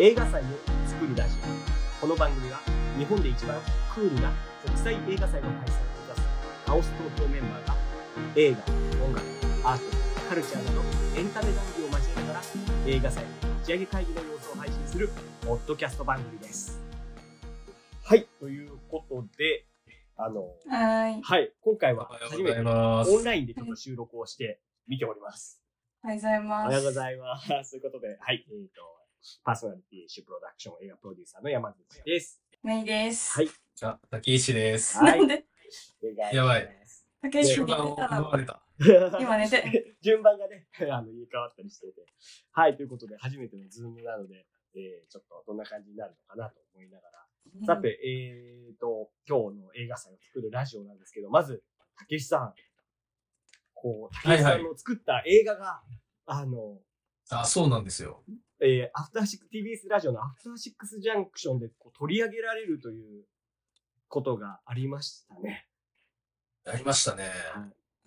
映画祭を作るラジオこの番組は日本で一番クールな国際映画祭の開催を目指すカオス東京メンバーが映画音楽アートカルチャーなどエンタメ談義を交えながら映画祭の打ち上げ会議の様子を配信するポッドキャスト番組ですはいということであのはい。はい今回は初めて。オンラインでちょっと収録をして見ておりますおはようございおます。はようございます。ということで、はい、えっ、と、パーソナリティシュプロダクション映画プロデューサーの山口です。メイです。はい。じゃあ、竹石です。はいやばい。竹内順番をに寝てたの奪われた。今寝て。順番がね、あの、入れ替わったりしてて。はい、ということで、初めてのズームなので、えー、ちょっとどんな感じになるのかなと思いながら。さて、えーと、今日の映画祭を作るラジオなんですけど、まず、竹石さん。こう、竹石さんの作った映画が、あの、あ、そうなんですよ。えー、アフターシック、TBS ラジオのアフターシックスジャンクションでこう取り上げられるということがありましたね。やりましたね。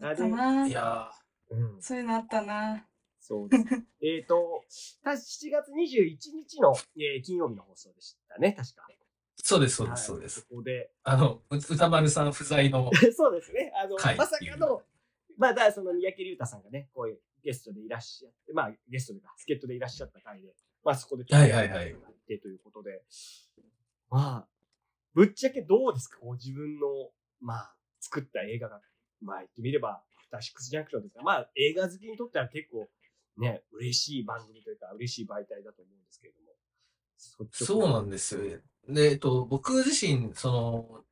あかな。いやうん、そういうのあったな。そうです。えっと、た7月21日の、えー金曜日の放送でしたね、確か。ー、そうです、そうではいす、そうです。そこで、あの、う歌丸さん不在の、そうですね。あの、はいまさかの、まあ、だその三宅龍太さんがね、こういうゲストでいらっしゃって、まあ、ゲストでか、助っ人でいらっしゃった回で、まあ、そこでちょっとはいはいはい。やってということで、まあ、ぶっちゃけどうですか？こう自分の、まあ、作った映画が、まあ、言ってみれば、アフターシックスジャンクションですが、まあ、映画好きにとっては結構、ね、嬉しい番組というか、嬉しい媒体だと思うんですけれども。そうなんですよ。で、えっと、僕自身、その、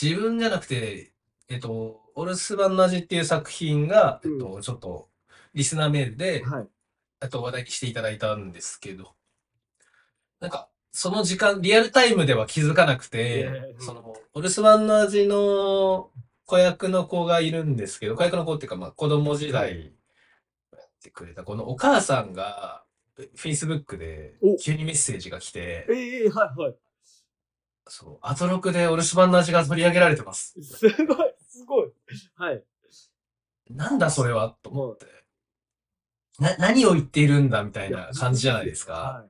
自分じゃなくて、えっと、お留守番の味っていう作品が、えっと、ちょっと、リスナーメールで、はい。あと話題にしていただいたんですけど、なんか、その時間、リアルタイムでは気づかなくてう、んその、お留守番の味の子役の子がいるんですけど、子役の子っていうか、まあ、子供時代やってくれた、このお母さんが、Facebook でお急にメッセージが来て、ええはいはい。そう、アトロクでお留守番の味が取り上げられてます。すごい、すごい。はい。なんだそれはと思って。な、何を言っているんだみたいな感じじゃないですか。は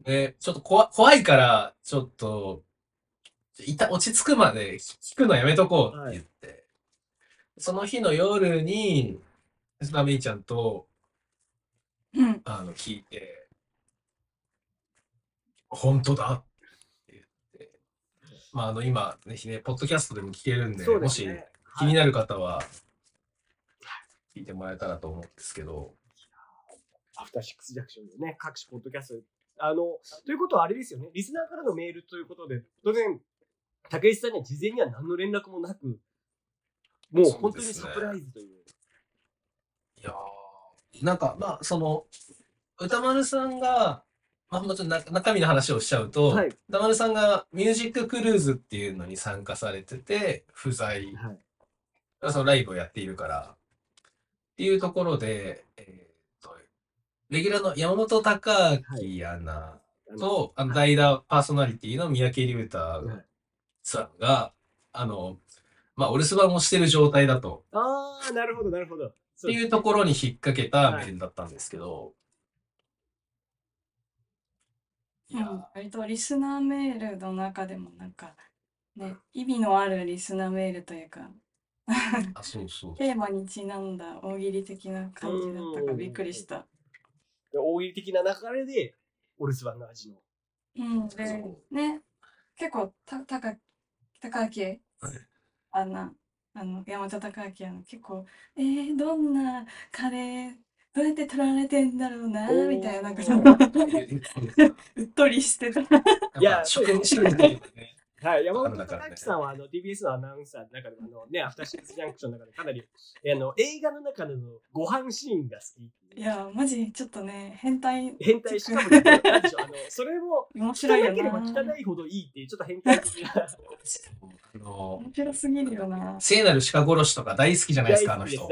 い。で、ちょっと怖怖いから、ちょっと、いた、落ち着くまで聞くのやめとこうって言って、その日の夜に、スナメイちゃんと、うん。あの、聞いて、本当だって言って、まあ、あの、今、ぜひね、ポッドキャストでも聞けるんで、でもし。気になる方は、聞いてもらえたらと思うんですけど、アフターシックスジャンクションでね、各種ポッドキャスト。あの、ということはあれですよね、リスナーからのメールということで、当然、竹内さんには事前には何の連絡もなく、もう本当にサプライズという。いやーなんか、まあ、その、歌丸さんが、まあ、もちろんな中身の話をしちゃうと、はい。歌丸さんがミュージッククルーズっていうのに参加されてて、不在、はい。そのライブをやっているから、っていうところで、えーっと、レギュラーの山本隆明アナあのと、あの代打パーソナリティの三宅龍太はいさんが、あの、まあ、お留守番をしてる状態だと、あー、なるほど、なるほど。っっていうところに引っ掛けたメールだったんですけど、いや。うん割とリスナーメールの中でもなんか、ね、意味のあるリスナーメールというか、あ、そうそう。テーマにちなんだ大喜利的な感じだったからびっくりした。で大喜利的な流れで、お留守番の味の。うん、でそ、ね、結構、た、たか、高明、はいあの、あの、山田孝明、あの、結構、えー、どんなカレー、どうやって取られてんだろうな、みたいな、なんかそうっとりしてた。いや職務仕事でね。はい、山本隆さんはあの TBS のアナウンサーの中でもあの、ね、アフターシックスジャンクションの中でかなりえあの映画の中でのご飯シーンが好きいや、マジ、ちょっとね、変態、変態しかも、なんでしょう、あの、それも、汚面白いよければな。汚いほどいいっていう、ちょっと変態的な。あの、面白すぎるよな。聖なる鹿殺しとか大好きじゃないですか、あの人。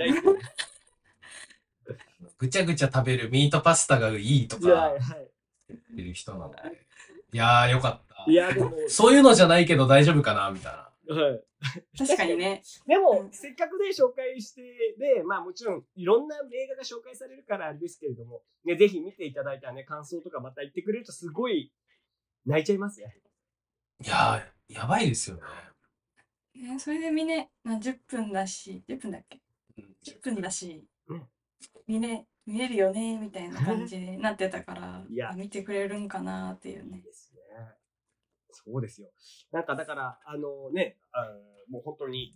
ぐちゃぐちゃ食べるミートパスタがいいとかは言ってる人なので。いやー、よかったい。い。や、でも、そういうのじゃないけど大丈夫かなみたいな。はい確かにね。でも、うんせっかくね、紹介して、で、まあもちろん、いろんな映画が紹介されるからあれですけれども、ね、ぜひ見ていただいたらね、感想とかまた言ってくれるとすごい泣いちゃいますね。いやー、やばいですよね。ねそれでみね、まあ、10分だし、10分だっけ？うん、?10 分だしうん、見れ、見れるよね、みたいな感じになってたから、いやあ見てくれるんかなっていうね。ですね。そうですよ。なんかだから、あのね、あのもう本当に、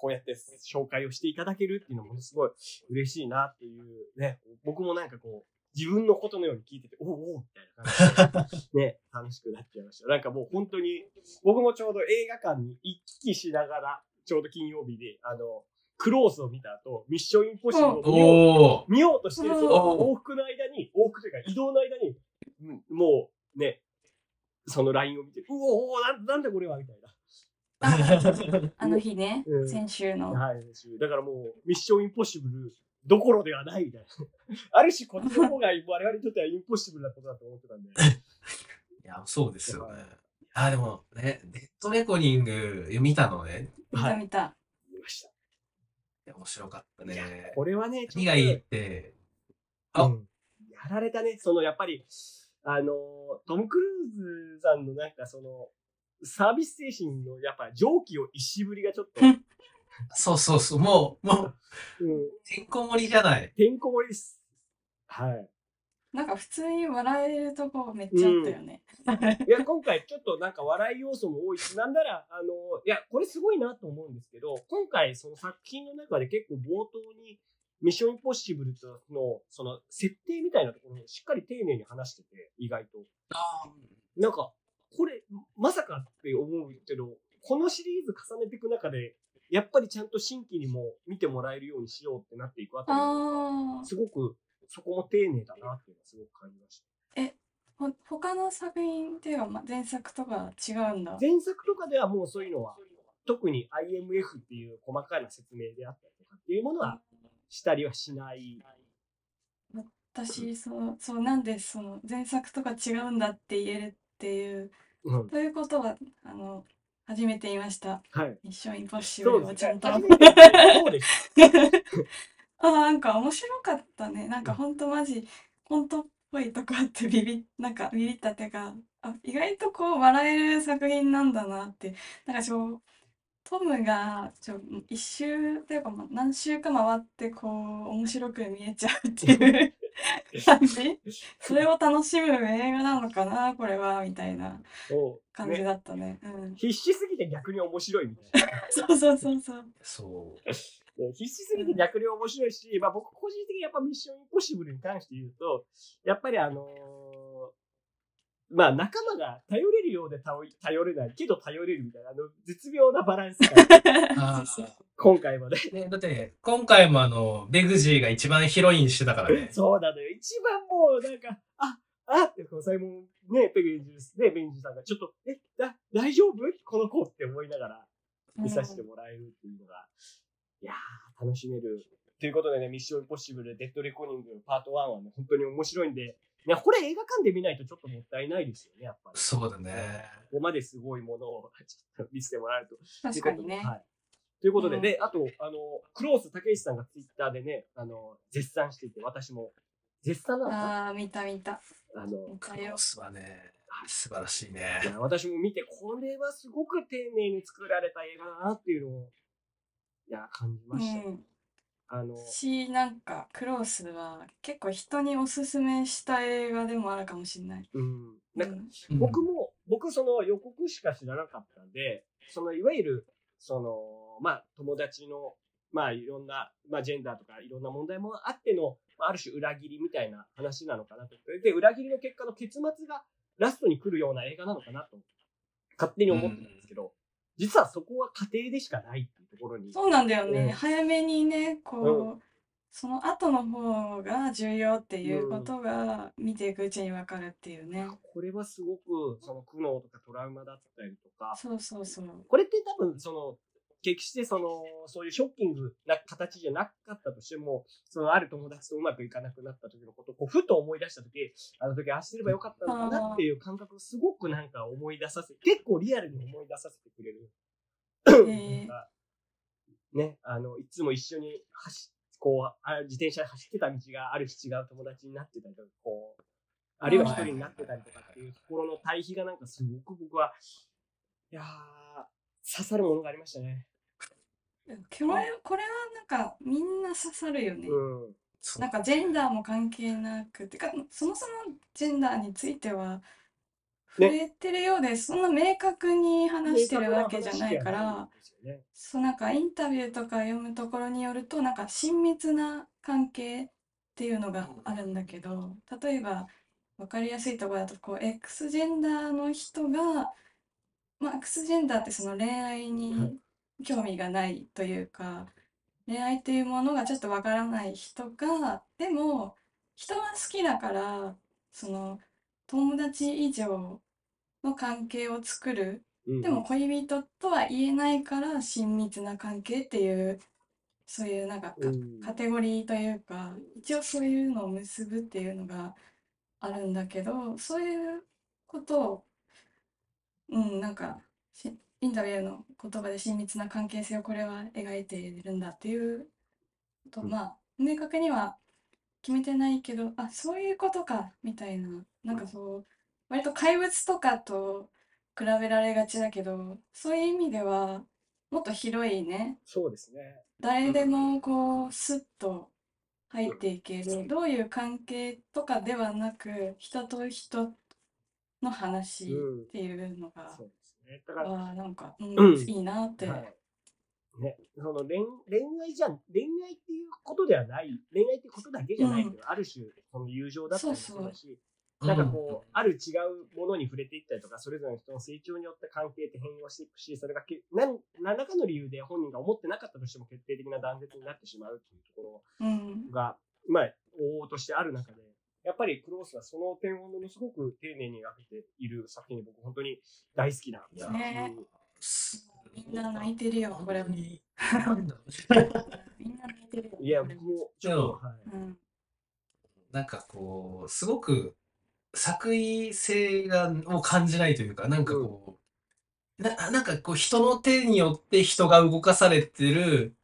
こうやって紹介をしていただけるっていうのものすごい嬉しいなっていうね、僕もなんかこう、自分のことのように聞いてて、おおみたいな感じで、ね、楽しくなっちゃいました。なんかもう本当に、僕もちょうど映画館に行き来しながら、ちょうど金曜日で、あの、クローズを見た後、ミッションインポッシブルを見ようとしてるそのお往復の間に、往復というか移動の間に、うんもうね、その LINE を見て、うおおなんなんだこれはみたいな。ああの日ね、うん先週の。はい。だからもう、ミッションインポッシブルどころではないみたいな。ある種こっちの方が我々にとってはインポッシブルなことだと思ってたんで。いや、そうですよね。あ、でもね、デッドレコニング見たのね。見た見た。見ました。いや面白かったね。これはね、ちょっと何がいいって、あうんやられたね。その、やっぱり、あの、トム・クルーズさんのなんかその、サービス精神のやっぱ蒸気を一しぶりがちょっと、そうそうそう、もう、もう、うん、てんこ盛りじゃない。てんこ盛りです。はい。なんか普通に笑えるとこめっちゃあったよね。いや、今回ちょっとなんか笑い要素も多いし、なんなら、あの、いや、これすごいなと思うんですけど、今回その作品の中で結構冒頭に、ミッションインポッシブルとの、その、設定みたいなところをしっかり丁寧に話してて、意外と。なんか、これ、まさかって思うけど、このシリーズ重ねていく中で、やっぱりちゃんと新規にも見てもらえるようにしようってなっていくあたりすごく、そこも丁寧だなっていうのはすごく感じました。あ、ほ他の作品っていうか、ま、前作とか違うんだ？前作とかではもうそういうのは、特に IMF っていう細かな説明であったりとかっていうものはしたりはしない。私、そう、そう、なんでその前作とか違うんだって言えるっていう、うん。ということは、あの、初めて言いました。はい。ミッションインポッシブルをちゃん。と。初めてそうです。あ、なんか面白かったね。なんかほんとマジ、コントっぽいとこあってビビ、なんかビビったっていうか、あ、意外とこう笑える作品なんだなって。なんかちょ、トムがちょ一周というかまあ何周か回ってこう面白く見えちゃうっていう感じそれを楽しむ映画なのかなこれはみたいなそうね感じだったね。うん。必死すぎて逆に面白いみたいな。そうそうそうそう。そう。ね必死すぎて逆に面白いし、まあ僕個人的にやっぱミッションインポッシブルに関して言うと、やっぱりあのーまあ仲間が頼れるようで頼れないけど頼れるみたいな、あの絶妙なバランスがあそうそう今回まで。ーね、だって、今回もあの、ベグジーが一番ヒロインしてたからね。そうなのよ。一番もうなんか、あ、あって、このサイモン、ね、ペグジルス、ね、ベンジさんがちょっと、え、だ、大丈夫？この子って思いながら見させてもらえるっていうのが、いやー、楽しめる。ということでね、ミッションインポッシブル、デッドレコーニングパート1はね、本当に面白いんで、いや、これ映画館で見ないとちょっともったいないですよね、やっぱり。そうだね。ここまですごいものをちょっと見せてもらえると。確かにね。はい。ということで、うんで、あと、あの、クロース竹石さんがツイッターでね、あの、絶賛していて、私も、絶賛なのああ、見た見た。あの、クロ。スはね、素晴らしいいね。や私も見て、これはすごく丁寧に作られた映画だなっていうのを、いや、感じうました。ん。あの、し、なんか、クロースは結構人におすすめした映画でもあるかもしれない。うん。なんか、うん僕も、僕その予告しか知らなかったんで、そのいわゆる、その、まあ友達の、まあいろんな、まあジェンダーとかいろんな問題もあっての、まあある種裏切りみたいな話なのかなと。で、裏切りの結果の結末がラストに来るような映画なのかなと、勝手に思ってたんですけど、実はそこは家庭でしかないころに。そうなんだよね。うん早めにね、こう、うその後の方が重要っていうことが見ていくうちにわかるっていうね。これはすごく、その苦悩とかトラウマだったりとか、そうそうそう。これって多分、その、決してその、そういうショッキングな形じゃなかったとしても、そのある友達とうまくいかなくなった時のことを、こう、ふと思い出した時、あの時ああればよかったのかなっていう感覚をすごくなんか思い出させ、結構リアルに思い出させてくれるえーね、あの、いつも一緒に走こう、あ自転車で走ってた道がある日違う友達になってたりとか、こう、あるいは一人になってたりとかっていうところの対比がなんかすごく僕は、いやー、刺さるものがありましたね。これこれはなんかみんな刺さるよね。うん。なんかジェンダーも関係なくてかそもそもジェンダーについては触ねれてるようで、そんな明確に話してるわけじゃないからね。そうなんかインタビューとか読むところによるとなんか親密な関係っていうのがあるんだけど例えば分かりやすいところだとこう X ジェンダーの人がまあ X ジェンダーってその恋愛はい。に興味がないというか恋愛っていうものがちょっとわからない人がでも人は好きだからその友達以上の関係を作る。うん。でも恋人とは言えないから親密な関係っていうそういうなんかかうん。カテゴリーというか一応そういうのを結ぶっていうのがあるんだけどそういうことをうんなんかしインタビューの言葉で親密な関係性をこれは描いているんだっていうと。うん。まあ明確には決めてないけどあそういうことかみたいな。なんかそう割と怪物とかと比べられがちだけどそういう意味ではもっと広いねそうですね。誰でもこうスッと入っていける。どういう関係とかではなく人と人の話っていうのが、そうですね。だから、あーなんか、うんうん。いいなって、はい。ね、その恋恋愛じゃ、恋愛っていうことではない、恋愛ってことだけじゃないけど、ある種、その友情だったりもそうだし、なんかこう、ある違うものに触れていったりとか、それぞれの人の成長によって関係って変容していくし、それがけ何何らかの理由で本人が思ってなかったとしても決定的な断絶になってしまうっていうとこうん。ろが、まあ、往々としてある中で、やっぱりクロースはその点をものすごく丁寧に描けている作品で僕本当に大好きな。いやねうんみんな泣いてるよこれみんな泣いてるよいや、これ僕もちょっと、はい。うん。なんかこう、すごく作為性がを感じないというか、なんかこう、ななんかこう人の手によって人が動かされてる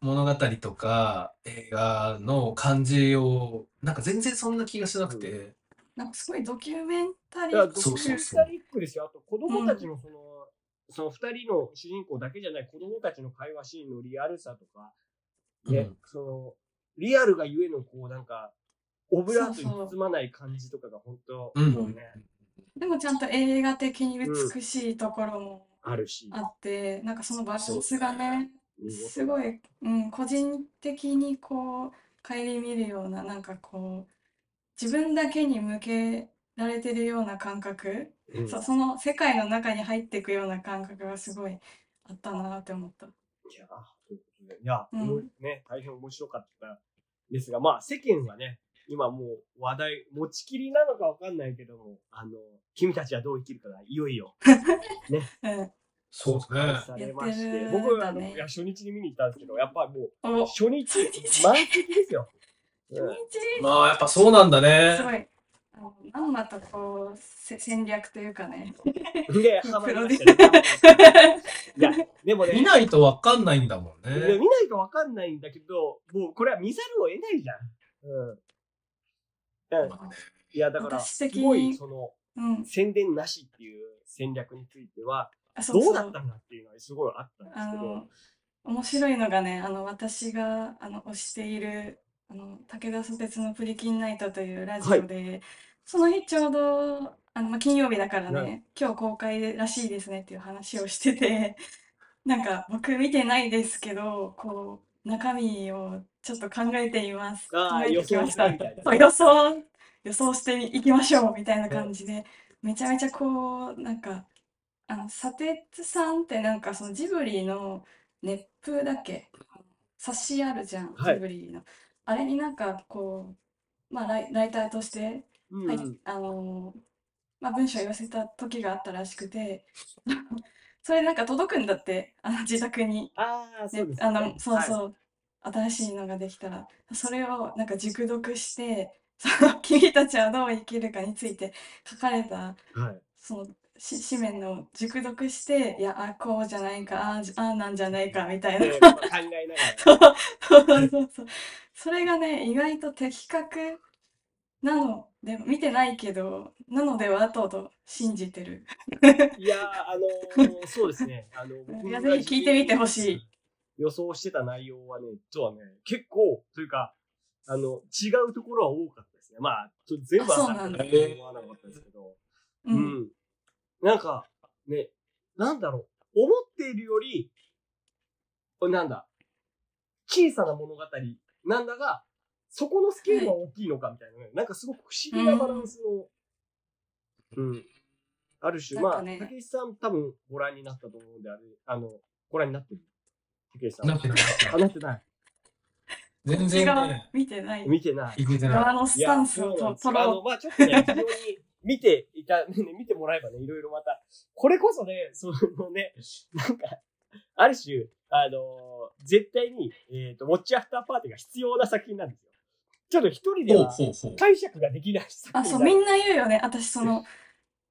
物語とか映画の感じを、なんか全然そんな気がしなくて、なんかすごいドキュメンタリードキュメンそうそうそう。タリックですよ。あと、子供たちのその、その二人の主人公だけじゃない子供たちの会話シーンのリアルさとか、ね、うん。その、リアルがゆえの、こう、なんか、オブラートに包まない感じとかが本当、うん。もうね、でもちゃんと映画的に美しいところもあるし、あって、なんかそのバランスがね。すごい、うん、個人的にこう顧みるようななんかこう自分だけに向けられてるような感覚、うん。そその世界の中に入っていくような感覚がすごいあったなって思った。いや、ということで。いや、うん。ね、大変面白かったですが、まあ、世間はね、今もう話題、持ちきりなのかわかんないけども、あの、君たちはどう生きるかがいよいようん、そうですね。されまして、僕はあの、いや初日に見に行ったんですけど、やっぱもおう、初日、満席ですよ。初日まあやっぱそうなんだね。すごいまんまとこうせ戦略というかね。うん。で、ハマりましたね。いや、でもね、見ないとわかんないんだもんね。見ないとわかんないんだけど、もうこれは見ざるを得ないじゃん。うん。いや、だから、すごい、その、うん、宣伝なしっていう戦略については、どうだったんだっていうのはすごいあったんですけど。あの、面白いのがね、あの、私が、あの、推している、あの、武田砂鉄のプリキンナイトというラジオで、その日ちょうど、あの、まあ、金曜日だからね、はい。今日公開らしいですねっていう話をしてて、なんか、僕見てないですけど、こう、中身をちょっと考えています。考えてきました。予想してみたいなそう、予想、予想していきましょうみたいな感じで、めちゃめちゃこう、なんか、あの、砂鉄さんってなんかそのジブリの熱風だっけ？冊子あるじゃん、はいジブリの。あれになんかこう、まあライ、ライターとして、はい、うんうんあのーまあ文章を寄せた時があったらしくて、それなんか届くんだって、あの自宅に。ああ、そうです、ね。あの、そうはいそう、新しいのができたら、それをなんか熟読して、その 君たちはどう生きるかについて書かれた、はい。そのし紙面の熟読していやあこうじゃないかああじああなんじゃないかみたいな考えながら。そうそうそうそうそれがね意外と的確なので見てないけどなのではとと信じてるいやー、あのー そうですね。あの、僕いやがぜひ聞いてみてほしい。予想してた内容はね、実はね、結構、というか、あの、違うところは多かったですね。まあ、ちょ全部はあそうなんださと思わなかったですけど、ううんん。なんか、ね、なんだろう、思っているより、なんだ、小さな物語なんだが、そこのスケールは大きいのかみたいなね、なんかすごく不思議なバランスの、うん。ある種、まあ、なんかね竹内さん多分ご覧になったと思うんで、あれ、あの、ご覧になってる？竹内さん。なってないあ、なってない。全然ね、見てない見てない。いけてない。側のスタンスを取ろまあちょっとね、非常に見ていた、ね、見てもらえばね、いろいろまた、これこそね、そのね、なんか、ある種、あの絶対に、えっ、と、ウォッチアフターパーティーが必要な作品なんですよ。ちょっと一人では。解釈ができないあそうみんな言うよね私その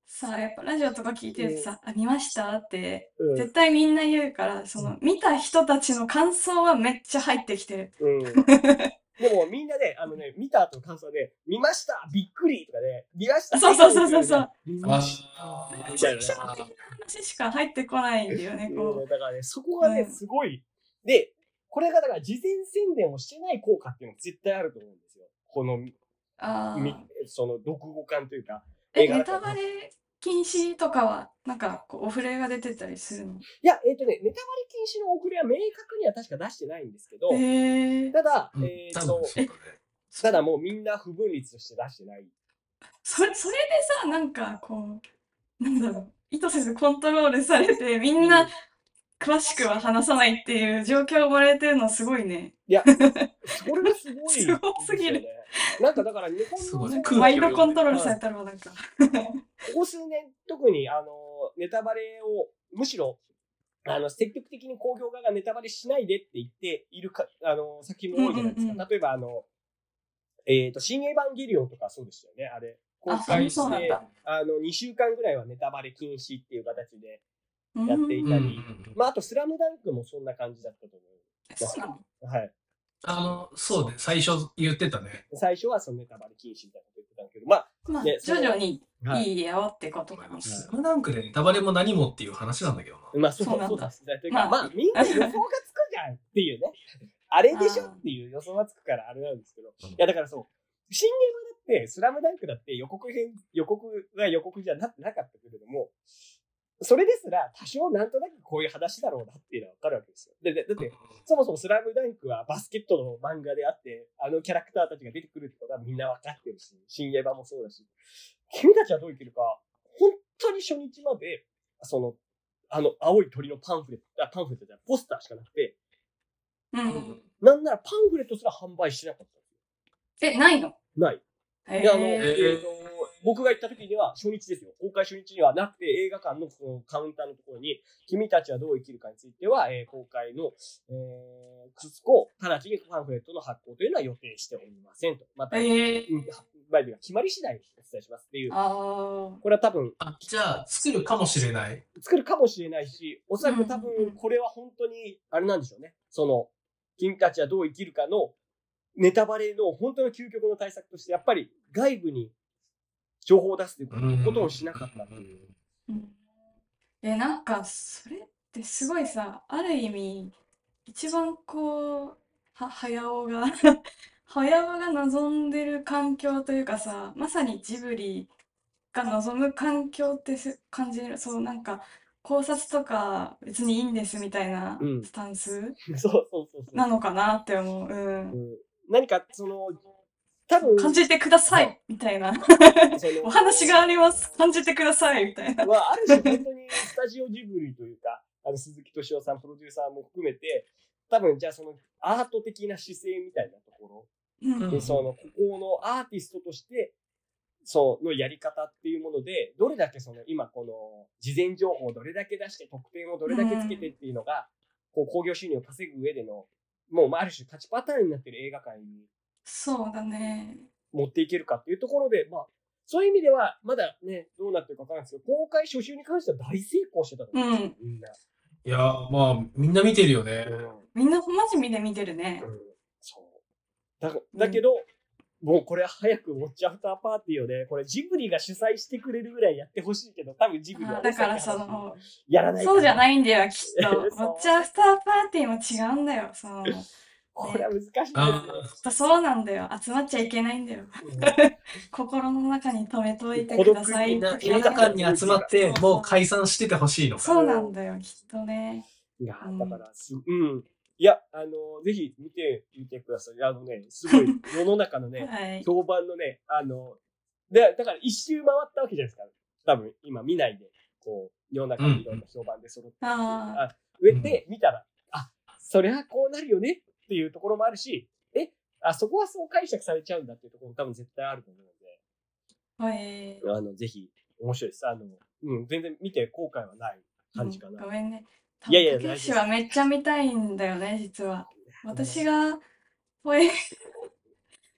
さあやっぱラジオとか聞いてるとさ「あ見ました?」ってうん絶対みんな言うからその見た人たちの感想はめっちゃ入ってきてるうん。でもみんなで、あのね、見た後の感想で、見ましたびっくりとかね、見ましたそうそうそうそうそう見ましたあーみたいな。話しか入ってこないんだよねこうんだからね、そこがね、うんすごい。で、これがだから事前宣伝をしてない効果っていうのが絶対あると思うんですよ。この、うあその、読語感というか。えネタバレ禁止とかはなんかこうお触れが出てたりするの？いや、えっ、とね、ネタバレ禁止の遅れは明確には確か出してないんですけど、へえただ、うんえっ、多と。ただもうみんな不分率として出してない。それそれでさなんかこうなんだろう意図せずコントロールされてみんな詳しくは話さないっていう状況生まれてるのすごいね。いや、それがすごい、すごすぎる。なんかだから日本のマインドコントロールされたらなんか。ここ数年、特に、あの、ネタバレを、むしろ、あの、積極的に公表側がネタバレしないでって言っているか、あの、作品も多いじゃないですか。うんうんうん例えば、あの、えっ、と、新エヴァンゲリオンとかそうでしたよね、あれ。公あ、開して。あの、2週間ぐらいはネタバレ禁止っていう形で、うんやっていたりまあ、あと、スラムダンクもそんな感じだったと思そう。はい。あの、そうね、最初言ってたね。最初はそのネタバレ禁止みたいなこと言ってたんだけど、まあ、まあ、ね徐々にはい。いいよってことかな。スラムダンクでネタバレも何もっていう話なんだけどな。まあ、そうそうなんだまあまあ、みんな予想がつくじゃんっていうね。あれでしょっていう予想がつくからあれなんですけど。うんいや、だからそう、新ゲームだって、スラムダンクだって予告編、予告が予告じゃななかったけれども、それですら多少なんとなくこういう話だろうなっていうのはわかるわけですよ。で、でだって、そもそもスラムダンクはバスケットの漫画であって、あのキャラクターたちが出てくるってことはみんなわかってるし、新エヴァもそうだし、君たちはどう生きるか、本当に初日まで、その、あの、青い鳥のパンフレット、あ、パンフレットじゃない、ポスターしかなくて、うん。なんならパンフレットすら販売してなかったんですよ。え、ないの？ない。へで、あの、え。えっ、と、僕が行った時には初日ですよ。公開初日にはなくて、映画館のそのカウンターのところに、君たちはどう生きるかについては、えー公開の、えー、くすこ、直ちにパンフレットの発行というのは予定しておりませんと。また、へえ。うんバイブが決まり次第お伝えしますっていう。あこれは多分、あ、じゃあ、作るかもしれない。作るかもしれないし、おそらく多分、これは本当に、あれなんでしょうね。その、君たちはどう生きるかの、ネタバレの本当の究極の対策として、やっぱり外部に情報を出すということをしなかった。っていう。え、なん。か、それってすごいさ、ある意味、一番こう、は、早尾が早尾が望ん。でる環境というかさ、まさにジブリが望む環境ってす感じる。そう、なん。か、考察とか別にいいん。ですみたいなうん。スタンスそうそうそうそう。なのかなって思う。うん。うん。何か、その、多分、感じてくださいみたいな。お話があります。感じてくださいみたいな。まあ、ある種本当にスタジオジブリというか、あの、鈴木敏夫さん、プロデューサーも含めて、多分、じゃあその、アート的な姿勢みたいなところ、うんで、その、ここのアーティストとして、そのやり方っていうもので、どれだけその、今この、事前情報をどれだけ出して、得点をどれだけつけてっていうのが、こう、興行収入を稼ぐ上での、もう、まあある種勝ちパターンになってる映画界にそうだね。持っていけるかっていうところで、まあ、そういう意味では、まだね、どうなってるかわからないですけど、公開初週に関しては大成功してたと思うんですよ、みんな。いやー、まあ、みんな見てるよね。みんなマジ見で見てるね。うんそう。だだけど、もうこれ早くウォッチアフターパーティーをね、これジブリが主催してくれるぐらいやってほしいけど、多分ジブリは、ね、あだからその、やらないそうじゃい。ないんだよ、きっと。ウォッチアフターパーティーも違うんだよ。その、これは難しいですね。あそうなんだよ。集まっちゃいけないんだよ。うん心の中に留めといてください映画館に集まって、もう解散しててほしいのか。そうなんだよ、きっとね。いやうんだからす、うん。いや、あの、ぜひ見てみてください。あのね、すごい 世の中のね、はい。評判のね、あの、で、だから一周回ったわけじゃないですか。多分、今見ないで、こう、世の中のいろんな評判で揃ってうああ上で見たら、あ、そりゃこうなるよねっていうところもあるし、え、あ、そこはそう解釈されちゃうんだっていうところも多分絶対あると思うはい。ので、あの、ぜひ、面白いです。あの、うん、全然見て後悔はない感じかな。ごめんね。いやいやたけしはめっちゃ見たいんだよね、実は。私が、ほえっ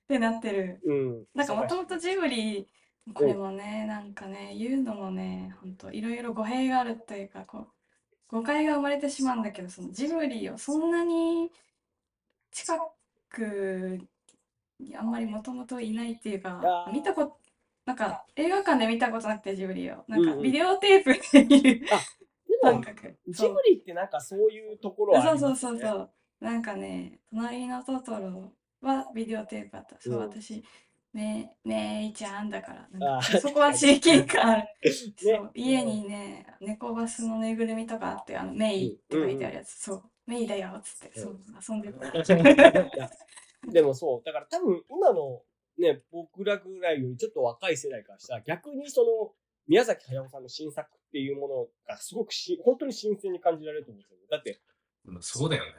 てなってる。うん。なんかもともとジブリ、これもね、なんかね、言うのもね、ほんといろいろ語弊があるというか、こう、誤解が生まれてしまうんだけど、そのジブリをそんなに近くにあんまりもともといないっていうか見たこと、なんか映画館で見たことなくてジブリを。なんうんうんかビデオテープで見るでも、感覚。ジブリってなんかそういうところはあそうそうりますよね。そうそう。なんかね、隣のトトロはビデオテープあった。そう、うん私、ね、ねえいちゃんだから、なんあかそこは親近感ある。そねう、家にね、猫バスのぬいぐるみとかあって、あの、メイって書いてあるやつ、そう、メイだよ、つって、そう、遊んでた。でもそう、だから多分今のね、僕らぐらいよりちょっと若い世代からしたら逆にその宮崎駿さんの新作っていうものがすごくし本当に新鮮に感じられると思うんですよ。だって、うんそうだよね。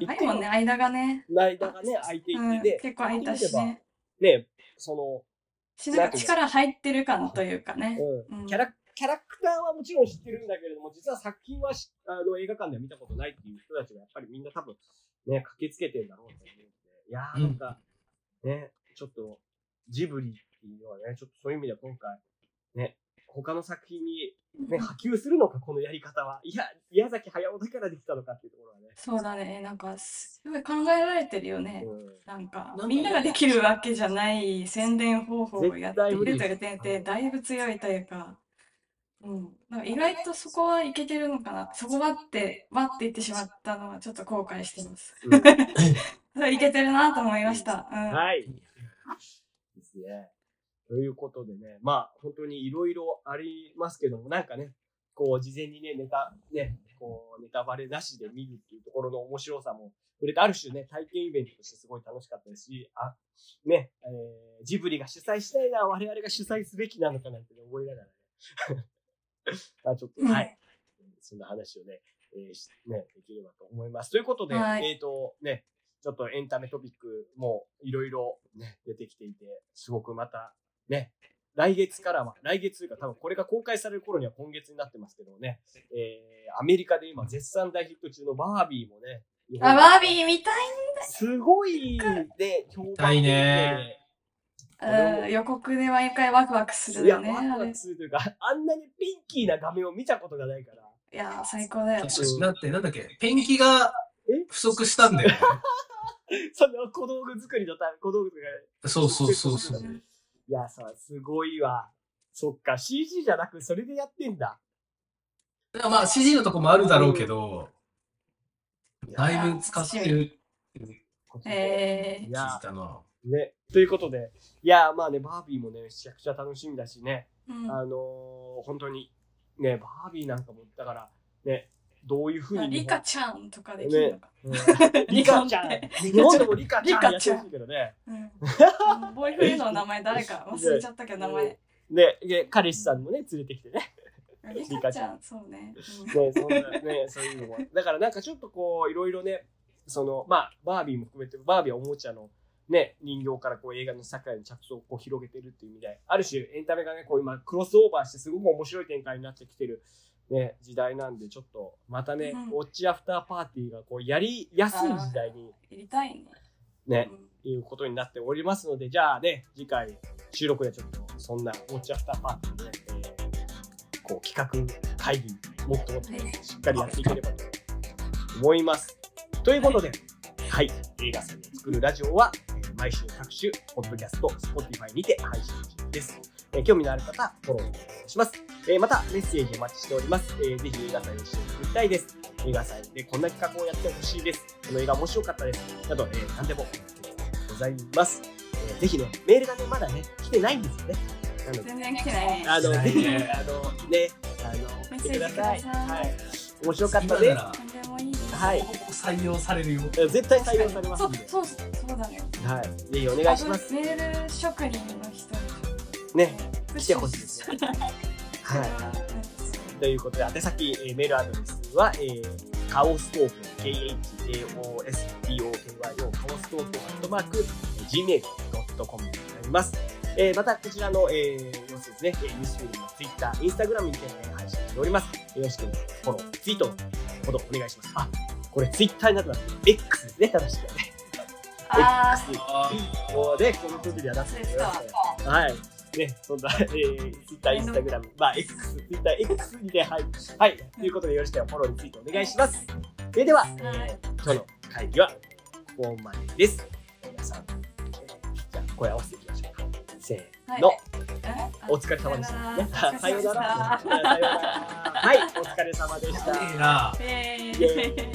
長いもんね、間がね。間がね、空いていうん、て、で、結構空いたしね。ね、その、し、なんか力入ってる感というかね。うんうんキャラ、キャラクターはもちろん知ってるんだけれども、実は作品はしあの映画館では見たことないっていう人たちがやっぱりみんな多分ね、駆けつけてるんだろうと思うんで、いやーなんか、ね、ちょっとジブリっていうのはね、ちょっとそういう意味では今回、ね、他の作品にね、波及するのか、このやり方は。いや、宮崎駿だからできたのかっていうところはね。そうだね、なんか、すごい考えられてるよね。うんなんかみんなができるわけじゃない宣伝方法をやっているという絶点でだいぶ強いというか、うん、なんか意外とそこはいけてるのかなそこはってわって言ってしまったのはちょっと後悔してます。うん そういけてるなと思いました。うん、はい。ですね。ということでね、まあ、本当にいろいろありますけども、なんかね、こう、事前にね、ネタ、ね、こう、ネタバレなしで見るっていうところの面白さも触れて、ある種ね、体験イベントとしてすごい楽しかったですし、あ、ね、えージブリが主催したいな、我々が主催すべきなのかなんてね思いながらね。ま あ、ちょっと、うんはい。そんな話をね、えーしね、できればと思います。ということで、はいえっ、と、ね、ちょっとエンタメトピックもいろいろね、出てきていて、すごくまたね、来月からは、来月というか多分これが公開される頃には今月になってますけどね、えー、アメリカで今絶賛大ヒット中のバービーもね、あ、バービー見たいすごいで、評判たいねうん予告で毎回ワクワクするいや、よね。ワクワあれクするというか、あんなにピンキーな画面を見たことがないから。いや、最高だよ。だって、なんだっけ、ペンキがえ？不足したんだよね。その小道具作りのため、小道具が。そうそうそうそう。いやさ、すごいわ。そっか、CG じゃなくそれでやってんだ。だからまあ CG のとこもあるだろうけど、だいぶ使ってるってえいや聞い、たな。ね。ということで、いや、まあね、バービーもね、めちゃくちゃ楽しみだしね、ーうんあのー本当に、ね、バービーなんかも、だから、ね、どういうふうに。リカちゃんとかできるのか。うん リカちゃん。日本でもリカちゃんやってほしいけどね。うんボーイフレンドの名前誰か忘れちゃったけど名前。ね、で彼氏さんもね、連れてきてね。リカちゃん、そうね。うんね、そんなね、そういうのも。だからなんかちょっとこう、いろいろね、その、まあ、バービーも含めて、バービーはおもちゃのね、人形からこう映画の世界に着想をこう広げてるっていう意味で、ある種エンタメがね、こう今クロスオーバーしてすごく面白い展開になってきてる、ね、時代なんで、ちょっと、またね、うんウォッチアフターパーティーがこうやりやすい時代にやりたいね。ね、うんいうことになっておりますので、じゃあね、次回収録でちょっとそんなウォッチアフターパーティーのね、えーこう企画会議もっともっとねしっかりやっていければと思います。ということで、はい、映画祭を作るラジオは、えー毎週各種、ポッドキャスト、Spotify にて配信中です。えー興味のある方、フォローお願いします。えーまた、メッセージお待ちしております。えーぜひ映画祭緒に作りたいです。映画祭でこんな企画をやってほしいです。この映画面白かったです。など、えー何でもございます。えーぜひね、メールがね、まだね、来てないんですよね。なので、全然来てないね。あの、ぜひ、ねあの、ね、あの、メ送って。くださいはい。面白かったです。はいほぼ採用されるよ。絶対採用されますそんで。うそうそうだね。はい。ぜひお願いします。メール職人の人ね。で来てほしいですね。はい。ということで、宛先、えーメールアドレスは、えー、カオストーク、KHAOSTOKYO、カオストーク、アットマーク、gmail.com になります。えーまた、こちらの、えー、様子ですね、えー、ニュースフィルムの Twitter、Instagram にて、えー配信しております。よろしければ、フォロー、ツイートのほどお願いします。あ、これ Twitter になってます。X ですね、正しくはね。あ X あもうね、この時では出してください。はい。ね、そんな、えー、Twitter、Instagram、まあ、X、Twitter、X にて、はい。はい。ということで、よろしければフォローについてお願いします。それでは、えい今日の会議はここまでです。皆さん、えーじゃあ、声合わせていきましょうか。せーの。お疲れ様でした。ね、さようなら。さようなら。はい、お疲れ様でした。いいな。